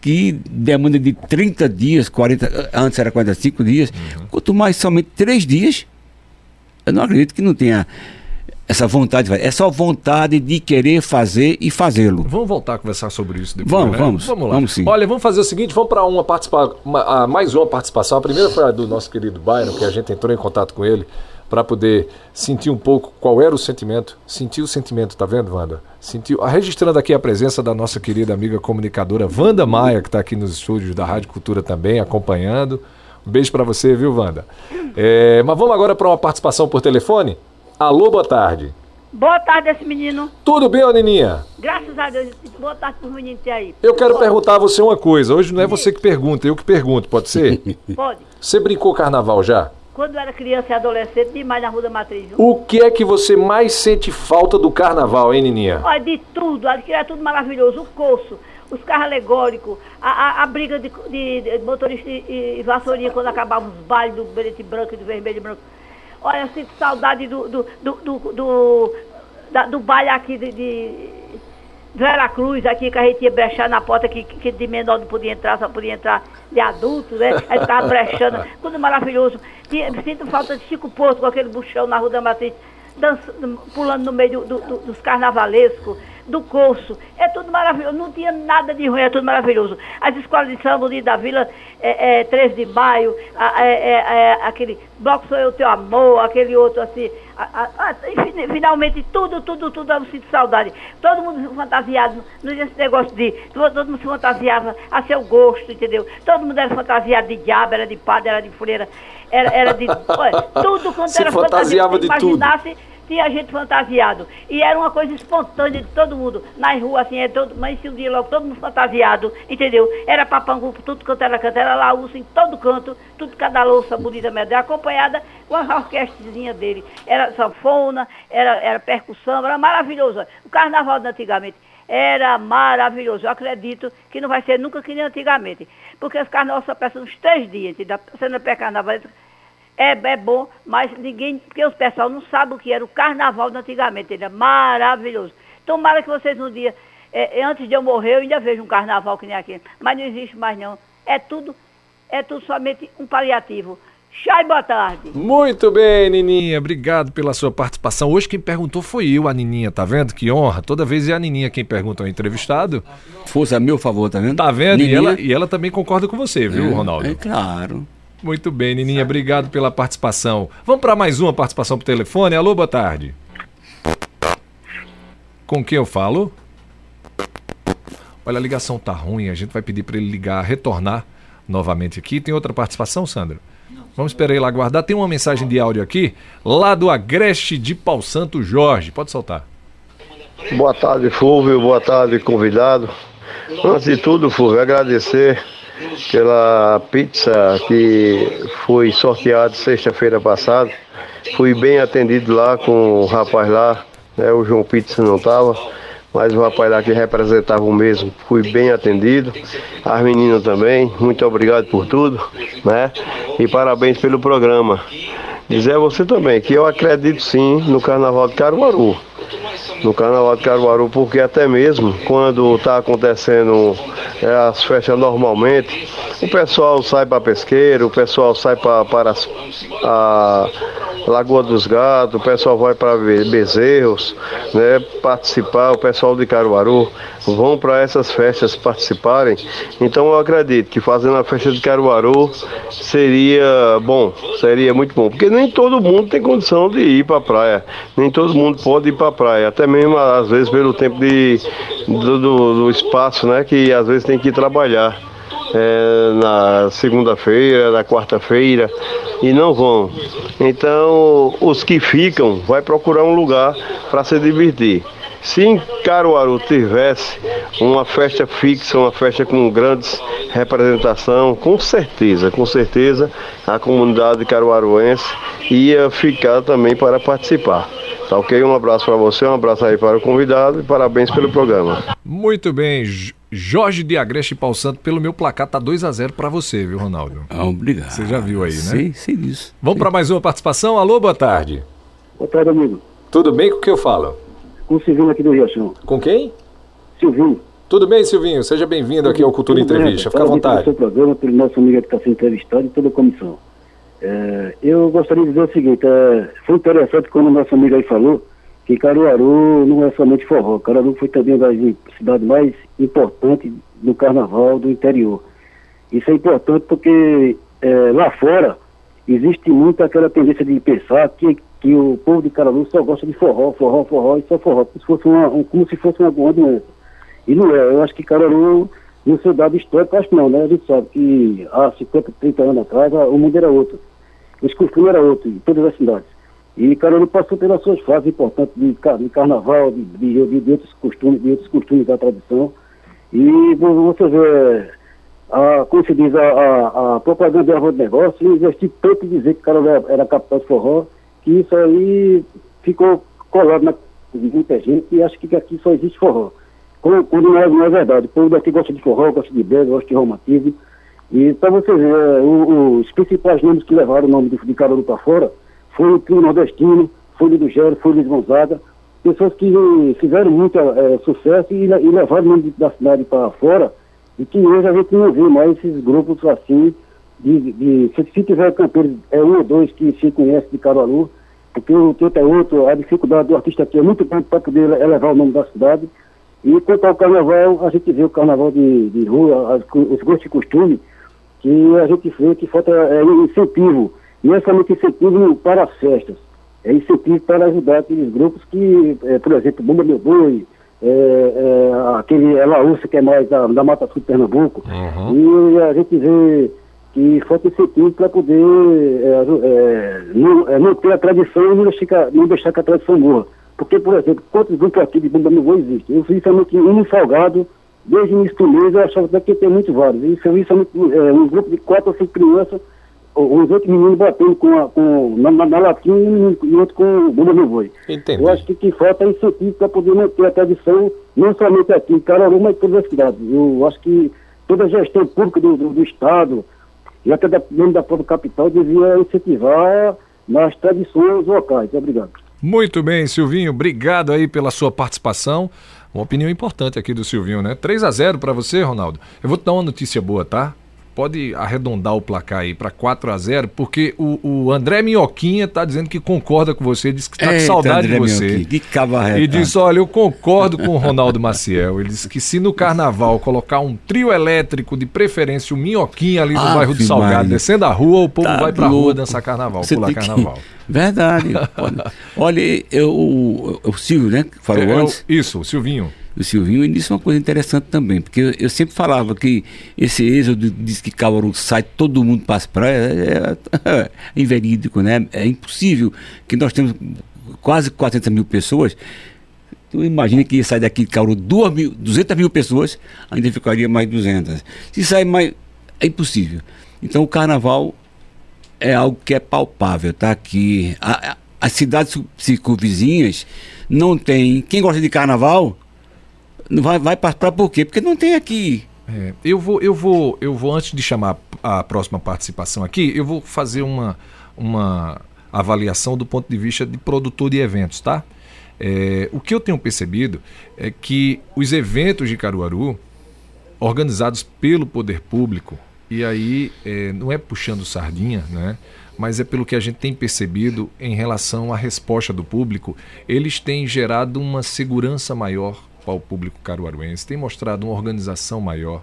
que demanda de 30 dias, 40, antes era 45 dias, uhum. quanto mais somente 3 dias, eu não acredito que não tenha essa vontade, é só vontade de querer fazer e fazê-lo. Vamos voltar a conversar sobre isso depois. Vamos, né? vamos. Vamos lá. Vamos sim. Olha, vamos fazer o seguinte: vamos para uma participação, mais uma participação. A primeira foi a do nosso querido Byron, que a gente entrou em contato com ele para poder sentir um pouco qual era o sentimento. Sentir o sentimento, tá vendo, Wanda? Sentiu, registrando aqui a presença da nossa querida amiga comunicadora Wanda Maia, que está aqui nos estúdios da Rádio Cultura também, acompanhando. Um beijo para você, viu, Wanda? É, mas vamos agora para uma participação por telefone? Alô, boa tarde. Boa tarde, esse menino. Tudo bem, ô Nininha? Graças a Deus. Boa tarde pro menino aí. Eu quero perguntar a você uma coisa. Hoje não é você que pergunta, eu que pergunto, pode ser? Pode. Você brincou carnaval já? Quando eu era criança e adolescente, demais na Rua da Matriz. Viu? O que é que você mais sente falta do carnaval, hein, Nininha? Olha, de tudo. Aquilo é tudo maravilhoso. O curso, os carros alegóricos, a, a, a briga de, de, de motorista e, e vassourinha quando acabavam os bailes do preto branco e do vermelho e branco. Olha, eu sinto saudade do, do, do, do, do, da, do baile aqui de, de Veracruz, aqui que a gente ia brechar na porta, que, que de menor não podia entrar, só podia entrar de adulto, né? Aí ficava brechando, tudo maravilhoso. E, sinto falta de Chico Porto com aquele buchão na Rua da Matriz, dançando, pulando no meio do, do, dos carnavalescos do curso. É tudo maravilhoso, não tinha nada de ruim, é tudo maravilhoso. As escolas de samba Unido da Vila, é, é, 13 de maio, é, é, é, aquele Bloco Sou Eu Teu Amor, aquele outro assim. A, a, a, finalmente, tudo, tudo, tudo eu sinto saudade. Todo mundo fantasiado, não tinha esse negócio de. Todo, todo mundo se fantasiava a seu gosto, entendeu? Todo mundo era fantasiado de diabo, era de padre, era de freira, era, era de. Olha, tudo quanto se era fantasiava de imaginasse. Tudo tinha gente fantasiado. E era uma coisa espontânea de todo mundo. Nas ruas, assim, é todo, mas um dia logo todo mundo fantasiado, entendeu? Era papangu tudo quanto era canto, era laúça em todo canto, tudo cada louça bonita mesmo, acompanhada com a orquestrazinha dele. Era sanfona, era, era percussão, era maravilhoso. O carnaval de antigamente era maravilhoso. Eu acredito que não vai ser nunca que nem antigamente. Porque os carnavais só passam uns três dias, entendeu? Sendo pré-carnaval, é, é bom, mas ninguém, porque o pessoal não sabe o que era o carnaval de antigamente, ele é maravilhoso. Tomara que vocês um dia, é, é, antes de eu morrer, eu ainda vejo um carnaval que nem aquele, mas não existe mais não. É tudo, é tudo somente um paliativo. Chai, boa tarde. Muito bem, Nininha. Obrigado pela sua participação. Hoje quem perguntou foi eu, a Nininha, tá vendo? Que honra. Toda vez é a Nininha quem pergunta ao entrevistado. Força a meu favor, tá vendo? Tá vendo? E ela, e ela também concorda com você, viu, É, Ronaldo? É claro. Muito bem, Nininha. Obrigado pela participação. Vamos para mais uma participação por telefone. Alô, boa tarde. Com quem eu falo? Olha, a ligação tá ruim. A gente vai pedir para ele ligar, retornar novamente aqui. Tem outra participação, Sandra? Vamos esperar ele aguardar. Tem uma mensagem de áudio aqui, lá do Agreste de Pau Santo Jorge. Pode soltar. Boa tarde, Fúvio. Boa tarde, convidado. Antes de tudo, Fúvio, agradecer pela pizza que foi sorteada sexta-feira passada. Fui bem atendido lá com o rapaz lá, né? O João Pizza não estava, mas o rapaz lá que representava o mesmo, fui bem atendido. As meninas também, muito obrigado por tudo, né? E parabéns pelo programa. Dizer a você também que eu acredito sim no Carnaval de Caruaru no Carnaval de Caruaru, porque até mesmo quando está acontecendo é, as festas normalmente, o pessoal sai para pesqueiro, o pessoal sai pra, para as- a Lagoa dos Gatos, o pessoal vai para Bezerros, né, participar, o pessoal de Caruaru vão para essas festas participarem. Então eu acredito que fazendo a festa de Caruaru seria bom, seria muito bom, porque nem todo mundo tem condição de ir para a praia, nem todo mundo pode ir para a praia, até mesmo às vezes pelo tempo de, do, do- do espaço, né, que às vezes tem que trabalhar é, na segunda-feira, na quarta-feira e não vão. Então, os que ficam vai procurar um lugar para se divertir. Se em Caruaru tivesse uma festa fixa, uma festa com grandes representação, com certeza, com certeza a comunidade caruaruense ia ficar também para participar. Tá ok? Um abraço para você, um abraço aí para o convidado e parabéns pelo programa. Muito bem, Jorge de Agreste Pau Santo, pelo meu placar tá 2 a 0 para você, viu, Ronaldo? Ah, Obrigado. Você já viu aí, né? Sei, sei disso. Vamos para mais uma participação. Alô, boa tarde. Boa tarde, amigo. Tudo bem com o que eu falo? Com o Silvinho aqui do Riachão. Com quem? Silvinho. Tudo bem, Silvinho? Seja bem-vindo aqui ao Cultura Tudo bem, Entrevista. Fica à vontade. Pelo seu programa, pelo nosso amigo que está sendo entrevistado e toda a comissão. É, eu gostaria de dizer o seguinte, é, foi interessante como o nosso amigo aí falou, que Caruaru não é somente forró. Caruaru foi também uma das cidades mais importantes do carnaval do interior. Isso é importante porque é, lá fora existe muito aquela tendência de pensar que, que o povo de Caruaru só gosta de forró, forró, forró e só forró, como se fosse uma, um- como se fosse uma, uma doença. E não é, eu acho que Caruaru, no seu dado histórico, acho que não, né? A gente sabe que há 50, 30 anos atrás o mundo era outro. Os costumes eram outros, em todas as cidades. E Caruaru passou pelas suas fases importantes de, de carnaval, de, de, de- de outros costumes, de outros costumes da tradição. E vo- você vê, a, como se diz, a, a, a propaganda do negócio, investir tanto em dizer que Caruaru era- capital de forró, que isso aí ficou colado na muita gente e acha que aqui só existe forró. Quando, não, é, não é verdade. O povo daqui gosta de forró, gosta de brega, gosta de romantismo. E para você ver, é, o- os principais nomes que levaram o nome de, de para fora foi o Trio Nordestino, foi o Lido Gero, foi o Luiz Gonzaga, pessoas que fizeram muito eh, sucesso e, e levaram o nome da cidade para fora, e que hoje a gente não vê mais esses grupos assim, de, de- se, se tiver cantores, é um ou dois que se conhece de Caruaru, porque o outro é outro, a dificuldade do artista aqui é muito grande para poder ele- elevar o nome da cidade. E quanto ao carnaval, a gente vê o carnaval de, de rua, as os gostos e costumes, que a gente vê que falta é, incentivo. Não é somente incentivo para as festas, é incentivo para ajudar aqueles grupos que, é, por exemplo, Bomba Meu Boi, é, é, aquele Laúça, que é mais da, da Mata Sul de Pernambuco. E a gente vê que falta incentivo para poder é, é, não, é, manter a tradição e não deixar, não deixar que a tradição morra. Porque, por exemplo, quantos grupos aqui de Meu Boi existem? Eu vi somente um Salgado, desde o início do mês, eu achava que daqui tem muito vários. E eu vi somente é, um grupo de quatro ou cinco crianças, o- os outros meninos batendo com a, com, na, na, na latinha e, e outro com o Bomba Meu Boi. Eu acho que o que falta é incentivo para poder manter a tradição, não somente aqui em Caruaru, mas em todas as cidades. Eu acho que toda a gestão pública do, do, do Estado, e até da, mesmo da própria capital, devia incentivar nas tradições locais. Obrigado. Muito bem, Silvinho. Obrigado aí pela sua participação. Uma opinião importante aqui do Silvinho, né? 3 a 0 para você, Ronaldo. Eu vou te dar uma notícia boa, tá? Pode arredondar o placar aí para 4 a 0 porque o, o André Minhoquinha está dizendo que concorda com você, diz que está com saudade André de você. Que. E diz: olha, eu concordo com o Ronaldo Maciel. Ele disse que se no carnaval colocar um trio elétrico, de preferência o Minhoquinha ali no ah, bairro do Salgado, Maria. descendo a rua, o povo tá vai pra louco. rua dançar carnaval, você pular carnaval. Que... Verdade. olha, eu, o, o Silvio, né? Falou é, antes. isso, o Silvinho o Silvinho, e disse uma coisa interessante também, porque eu, eu sempre falava que esse êxodo diz que Caruaru sai, todo mundo para as praias, é, é, é, inverídico, né? É impossível que nós temos quase 400 mil pessoas. Tu imagina que ia sair daqui de Caruaru 2 mil, 200 mil pessoas, ainda ficaria mais 200. Se sair mais, é impossível. Então o carnaval é algo que é palpável, tá aqui. A, a, as cidades circunvizinhas não tem. Quem gosta de carnaval vai, vai para por quê? Porque não tem aqui. É, eu vou, eu vou, eu vou antes de chamar a próxima participação aqui, eu vou fazer uma, uma avaliação do ponto de vista de produtor de eventos, tá? É, o que eu tenho percebido é que os eventos de Caruaru, organizados pelo poder público, e aí é, não é puxando sardinha, né? mas é pelo que a gente tem percebido em relação à resposta do público, eles têm gerado uma segurança maior ao público caruaruense, tem mostrado uma organização maior,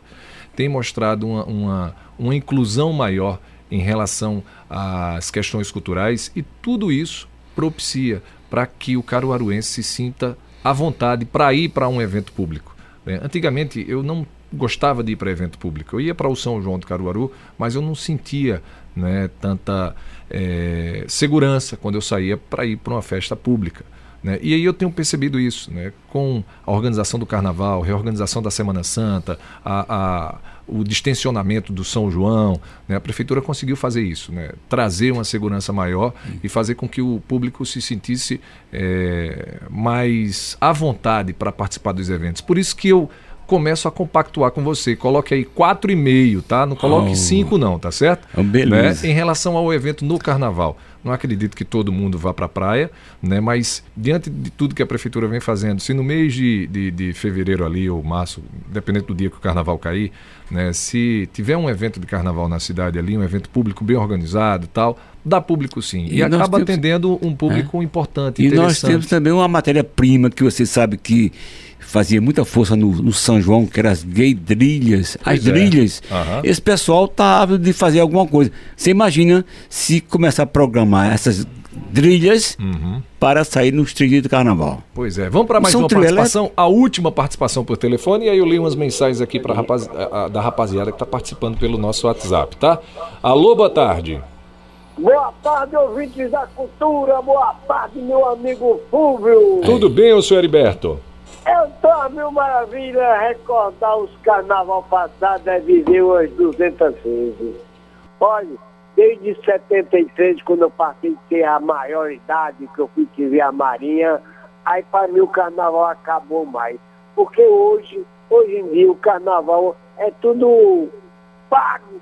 tem mostrado uma, uma, uma inclusão maior em relação às questões culturais e tudo isso propicia para que o caruaruense se sinta à vontade para ir para um evento público. Né? Antigamente eu não gostava de ir para evento público. Eu ia para o São João do Caruaru, mas eu não sentia né, tanta é, segurança quando eu saía para ir para uma festa pública. Né? E aí eu tenho percebido isso, né? com a organização do Carnaval, reorganização da Semana Santa, a, a, o distensionamento do São João, né? a Prefeitura conseguiu fazer isso, né? trazer uma segurança maior e fazer com que o público se sentisse é, mais à vontade para participar dos eventos. Por isso que eu começo a compactuar com você. Coloque aí 4,5, tá? Não coloque 5 oh. não, tá certo? Beleza. Né? Em relação ao evento no Carnaval. Não acredito que todo mundo vá para a praia, né? mas diante de tudo que a prefeitura vem fazendo, se no mês de, de, de, fevereiro ali, ou março, dependendo do dia que o carnaval cair, né? se tiver um evento de carnaval na cidade ali, um evento público bem organizado tal, dá público sim. E, e acaba temos... atendendo um público é. importante. E nós temos também uma matéria-prima que você sabe que fazia muita força no, no, São João, que eram as gay drilhas. As é. drilhas, uhum. esse pessoal tá ávido de fazer alguma coisa. Você imagina se começar a programar essas drilhas uhum. para sair nos trilhos do carnaval. Pois é. Vamos para mais São uma participação, a última participação por telefone, e aí eu li umas mensagens aqui pra rapaz, da rapaziada que está participando pelo nosso WhatsApp, tá? Alô, boa tarde. Boa tarde, ouvintes da cultura. Boa tarde, meu amigo Fúvio. Tudo bem, o senhor Heriberto? Eu tô mil maravilha recordar os carnaval passados é viver umas 200 vezes. Olha, desde 73, quando eu passei a ter a maioridade, que eu fui ver a Marinha, aí para mim o carnaval acabou mais. Porque hoje, hoje em dia, o carnaval é tudo pago.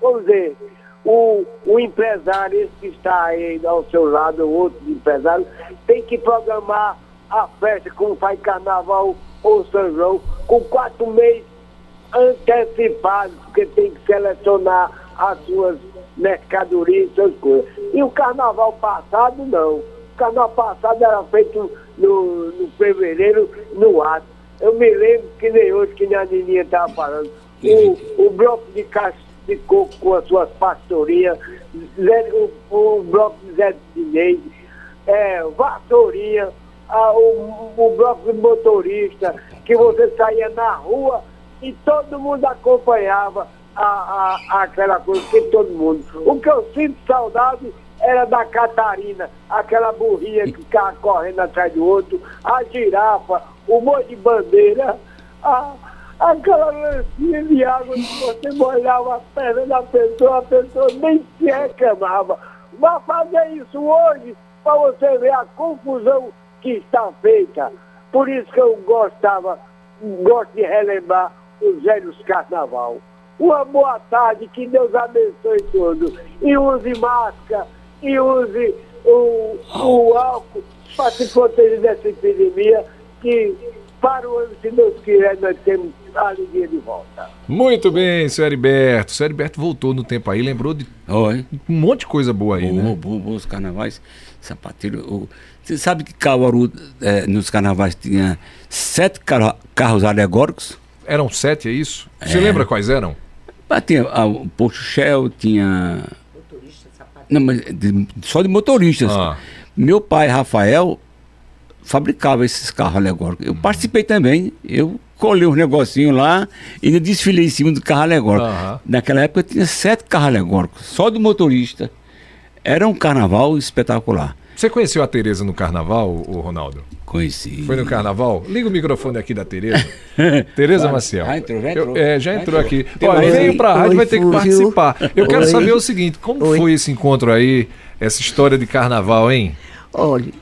Vamos dizer, o, o empresário, esse que está aí ao seu lado, o outro empresário, tem que programar a festa, como faz carnaval ou São João, com quatro meses antecipados, porque tem que selecionar as suas mercadorias, essas coisas. E o carnaval passado, não. O carnaval passado era feito no, no fevereiro, no ato. Eu me lembro que nem hoje, que nem a Nininha estava falando. O, o bloco de caixa de coco com as suas pastorias, o, o bloco de Zé Dinei, é, vassourinha, a, o, o bloco de motorista, que você saía na rua e todo mundo acompanhava a, a, aquela coisa, que todo mundo. O que eu sinto saudade era da Catarina, aquela burrinha que ficava correndo atrás do outro, a girafa, o monte de bandeira, a, aquela lancinha de água que você molhava a perna da pessoa, a pessoa nem se reclamava. Mas fazer isso hoje, para você ver a confusão que está feita. Por isso que eu gostava, gosto de relembrar os velhos carnaval. Uma boa tarde, que Deus abençoe todos. E use máscara, e use o, o álcool para se proteger dessa epidemia, que para o ano, se Deus quiser, nós temos a alegria de volta. Muito bem, senhor Heriberto. Senhor Heriberto voltou no tempo aí, lembrou de Oi. um monte de coisa boa aí, Boa, né? boa, boa, os carnavais, sapateiro. o- Você sabe que Caruaru, eh, nos carnavais, tinha sete carro- carros alegóricos? Eram sete, é isso? Você É. lembra quais eram? Ah, tinha ah, o Posto Shell, tinha. Não, mas de- só de motoristas. Ah. Meu pai, Rafael, fabricava esses carros alegóricos. Uhum. Eu participei também. Eu colei uns negocinhos lá e ainda desfilei em cima do carro alegórico. Aham. Naquela época tinha sete carros alegóricos, só do motorista. Era um carnaval espetacular. Você conheceu a Tereza no carnaval, o Ronaldo? Conheci. Foi no carnaval? Liga o microfone aqui da Tereza. Tereza Maciel. Já entrou, já Eu- entrou. é, já Já entrou entrou. aqui. Mais veio pra rádio, Oi, vai ter que participar. Eu quero Oi. saber o seguinte: como Oi. foi esse encontro aí, essa história de carnaval, hein? Olha.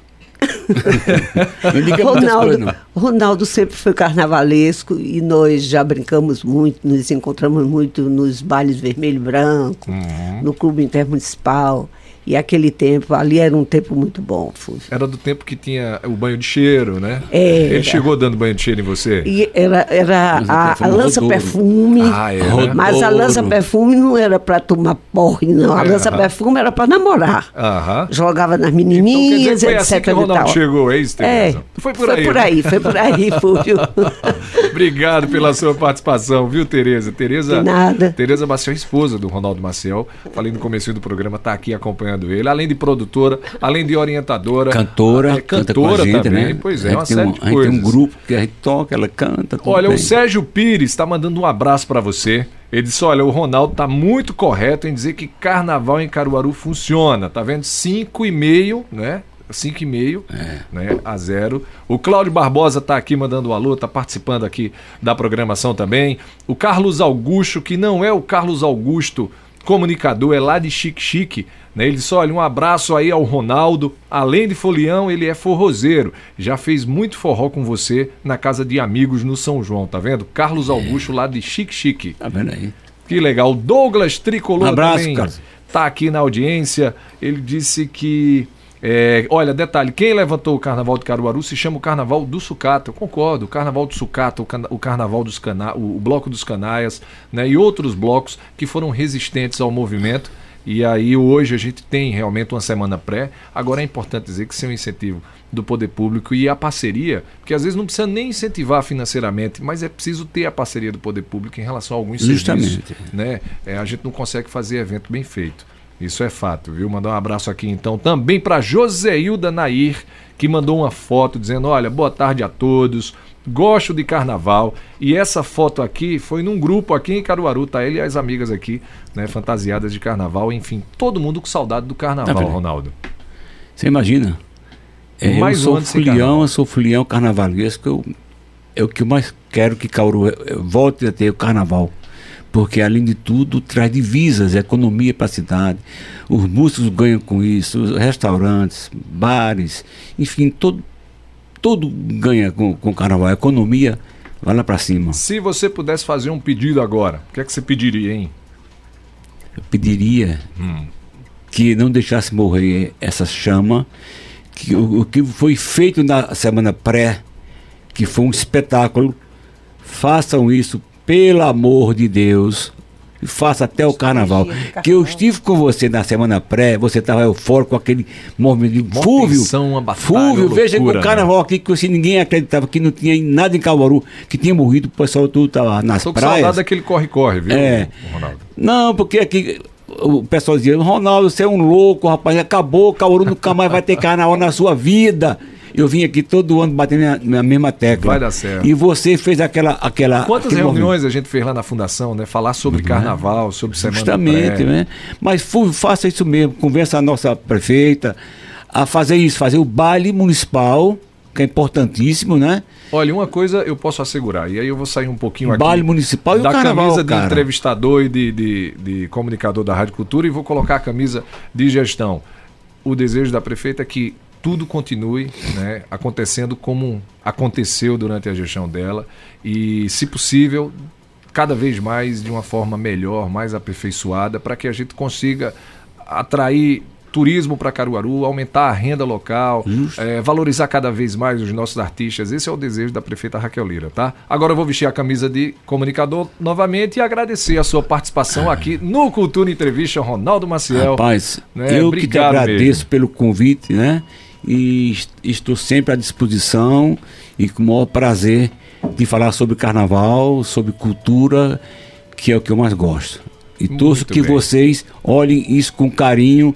Ronaldo, Ronaldo sempre foi carnavalesco e nós já brincamos muito, nos encontramos muito nos bailes vermelho e branco, Uhum. no clube intermunicipal. E aquele tempo, ali era um tempo muito bom, Fúvio. Era do tempo que tinha o banho de cheiro, né? É. Ele chegou dando banho de cheiro em você? E era, era a, a perfume lança-perfume, Ah, é, mas a lança-perfume não era para tomar porre, não. A É, lança-perfume era para namorar. Aham. Jogava nas Então quer menininhas, dizer foi etc. assim que o Ronaldo chegou, é isso, É, Tereza? Foi por aí. Foi por né? aí, foi por aí, Fúvio. Obrigado pela sua participação, viu, Tereza? Tereza, De nada. Tereza Maciel, esposa do Ronaldo Maciel. Falei no começo do programa, tá aqui acompanhando ele. Além de produtora, além de orientadora. Cantora, é, cantora a gente, também. né? Pois é, A gente uma série um- de A gente coisas. tem um grupo que a gente toca, ela canta. Olha, bem. o Sérgio Pires está mandando um abraço para você. Ele disse: Olha, o Ronaldo tá muito correto em dizer que carnaval em Caruaru funciona. Tá vendo? 5,5, né? 5,5 É. né, a zero. O Cláudio Barbosa tá aqui mandando um alô, tá participando aqui da programação também. O Carlos Augusto, que não é o Carlos Augusto comunicador, é lá de Chique Chique. Né? Ele disse: olha, um abraço aí ao Ronaldo. Além de folião, ele é forrozeiro. Já fez muito forró com você na casa de amigos no São João, tá vendo? Carlos Augusto lá de Chique Chique. Tá vendo aí? Que legal. Douglas Tricolor Um abraço, também Carlos. tá aqui na audiência. Ele disse que. É, olha, detalhe, quem levantou o carnaval de Caruaru se chama o Carnaval do Sucata. Eu concordo, o Carnaval do Sucata, o, o Carnaval dos Cana o, o Bloco dos Canaias, né, e outros blocos que foram resistentes ao movimento. E aí hoje a gente tem realmente uma semana pré. Agora é importante dizer que isso é um incentivo do poder público e a parceria, porque às vezes não precisa nem incentivar financeiramente, mas é preciso ter a parceria do poder público em relação a alguns Justamente. serviços né? É, a gente não consegue fazer evento bem feito. Isso é fato, viu? Mandar um abraço aqui então também para Joseilda Nair, que mandou uma foto dizendo: Olha, boa tarde a todos, gosto de carnaval. E essa foto aqui foi num grupo aqui em Caruaru, tá? Ele e as amigas aqui, né? Fantasiadas de carnaval, enfim, todo mundo com saudade do carnaval, vendo? Ronaldo. Você imagina? É, Mais eu sou folião, carnaval. eu sou folião carnavalesco. Eu, é o que eu mais quero que Cauru eh, volte a ter o carnaval. Porque, além de tudo, traz divisas, economia para a cidade. Os músicos ganham com isso, os restaurantes, bares, enfim, todo, todo ganha com, com o carnaval. A economia vai lá para cima. Se você pudesse fazer um pedido agora, o que é que você pediria, hein? Eu pediria Hum. que não deixasse morrer essa chama, que o, o que foi feito na semana pré, que foi um espetáculo, façam isso pelo amor de Deus. Faça até o carnaval. Que eu estive com você na semana pré, você estava eufórico com aquele movimento de Fúvio. tensão, uma batalha, Fúvio, veja loucura, o carnaval aqui que assim, ninguém acreditava que não tinha nada em Caruaru, que tinha morrido, o pessoal tudo estava nas Tô praias. saudade daquele corre-corre, viu, É. Ronaldo? Não, porque aqui o pessoal dizia, Ronaldo, você é um louco, rapaz, acabou, Cauru nunca mais vai ter carnaval na sua vida. Eu vim aqui todo ano batendo na, na mesma tecla. Vai dar certo. E você fez aquela. aquela Quantas reuniões a gente fez lá na fundação, né? Falar sobre carnaval, sobre semana Justamente, né? Mas faça isso mesmo, conversa a nossa prefeita a fazer isso, fazer o baile municipal, que é importantíssimo, né? Olha, uma coisa eu posso assegurar, e aí eu vou sair um pouquinho aqui Baile municipal e o da carnaval, camisa de cara. entrevistador e de, de, de comunicador da Rádio Cultura e vou colocar a camisa de gestão. O desejo da prefeita é que tudo continue né, acontecendo como aconteceu durante a gestão dela e, se possível, cada vez mais de uma forma melhor, mais aperfeiçoada, para que a gente consiga atrair turismo para Caruaru, aumentar a renda local, é, valorizar cada vez mais os nossos artistas. Esse é o desejo da prefeita Raquel Lira, tá? Agora eu vou vestir a camisa de comunicador novamente e agradecer a sua participação aqui no Cultura Entrevista, Ronaldo Maciel. Rapaz, né? eu que te Obrigado agradeço mesmo. pelo convite, né? E est- estou sempre à disposição e com o maior prazer de falar sobre carnaval, sobre cultura, que é o que eu mais gosto. E torço Muito que bem. vocês olhem isso com carinho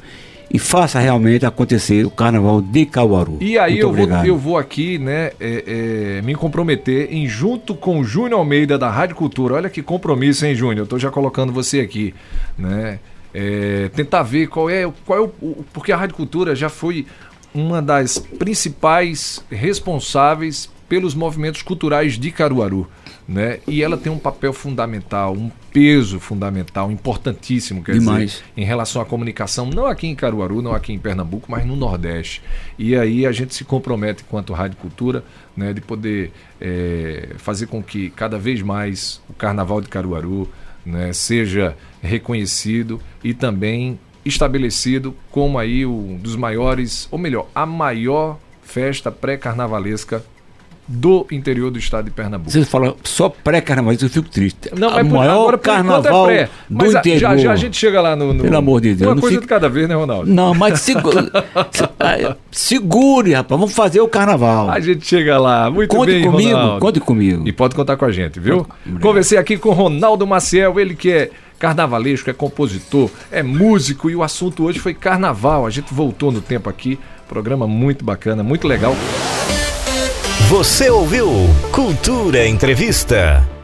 e faça realmente acontecer o carnaval de Caruaru. E aí eu vou, eu vou aqui, né, é, é, me comprometer em junto com o Júnior Almeida da Rádio Cultura. Olha que compromisso, hein, Júnior? Eu tô já colocando você aqui, né? É, tentar ver qual é, qual é o, o- porque a Rádio Cultura já foi uma das principais responsáveis pelos movimentos culturais de Caruaru, né? E ela tem um papel fundamental, um peso fundamental, importantíssimo, quer Demais. dizer, em relação à comunicação, não aqui em Caruaru, não aqui em Pernambuco, mas no Nordeste. E aí a gente se compromete, enquanto Rádio Cultura, né, de poder eh, fazer com que cada vez mais o Carnaval de Caruaru né, seja reconhecido e também estabelecido como aí um dos maiores, ou melhor, a maior festa pré-carnavalesca do interior do estado de Pernambuco. Você fala só pré-carnaval, eu fico triste. Não, por- maior agora, enquanto, carnaval é pré. do a- interior. já, já a gente chega lá no. no- Pelo amor de Deus, Uma coisa fica- de cada vez, né, Ronaldo? Não, mas segura, segure, rapaz. Vamos fazer o carnaval. A gente chega lá. Muito Conte bem, comigo, Ronaldo. conte comigo. E pode contar com a gente, viu? Conversei aqui com Ronaldo Maciel, ele que é carnavalesco, é compositor, é músico e o assunto hoje foi carnaval. A gente voltou no tempo aqui. Programa muito bacana, muito legal. Você ouviu Cultura Entrevista.